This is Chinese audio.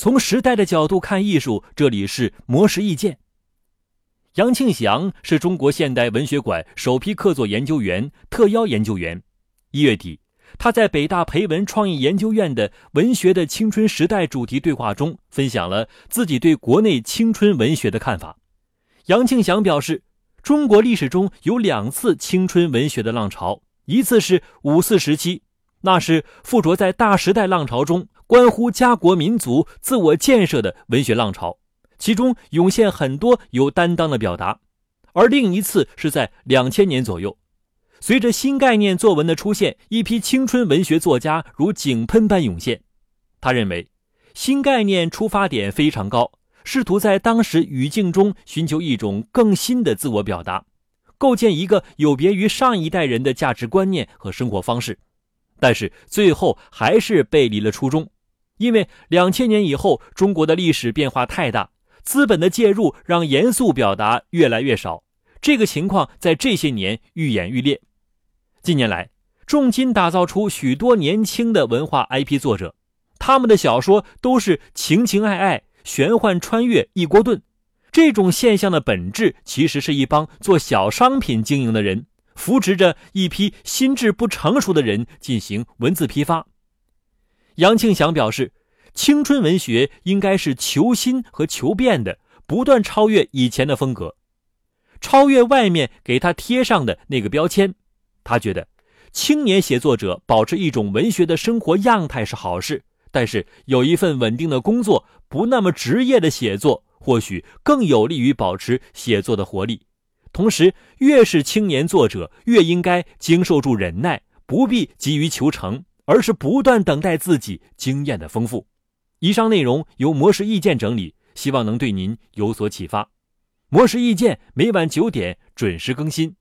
从时代的角度看艺术，这里是魔石意见。杨庆祥是中国现代文学馆首批客座研究员、特邀研究员。一月底，他在北大培文创意研究院的“文学的青春时代”主题对话中，分享了自己对国内青春文学的看法。杨庆祥表示，中国历史中有两次青春文学的浪潮，一次是五四时期，那是附着在大时代浪潮中，关乎家国民族自我建设的文学浪潮，其中涌现很多有担当的表达；而另一次是在两千年左右，随着新概念作文的出现，一批青春文学作家如井喷般涌现。他认为，新概念出发点非常高。试图在当时语境中寻求一种更新的自我表达，构建一个有别于上一代人的价值观念和生活方式，但是最后还是背离了初衷，因为两千年以后中国的历史变化太大，资本的介入让严肃表达越来越少，这个情况在这些年愈演愈烈。近年来，重金打造出许多年轻的文化 IP 作者，他们的小说都是情情爱爱。玄幻穿越一锅炖，这种现象的本质其实是一帮做小商品经营的人扶持着一批心智不成熟的人进行文字批发。杨庆祥表示，青春文学应该是求新和求变的，不断超越以前的风格，超越外面给他贴上的那个标签。他觉得，青年写作者保持一种文学的生活样态是好事。但是有一份稳定的工作，不那么职业的写作，或许更有利于保持写作的活力。同时，越是青年作者，越应该经受住忍耐，不必急于求成，而是不断等待自己经验的丰富。以上内容由模式意见整理，希望能对您有所启发。模式意见每晚九点准时更新。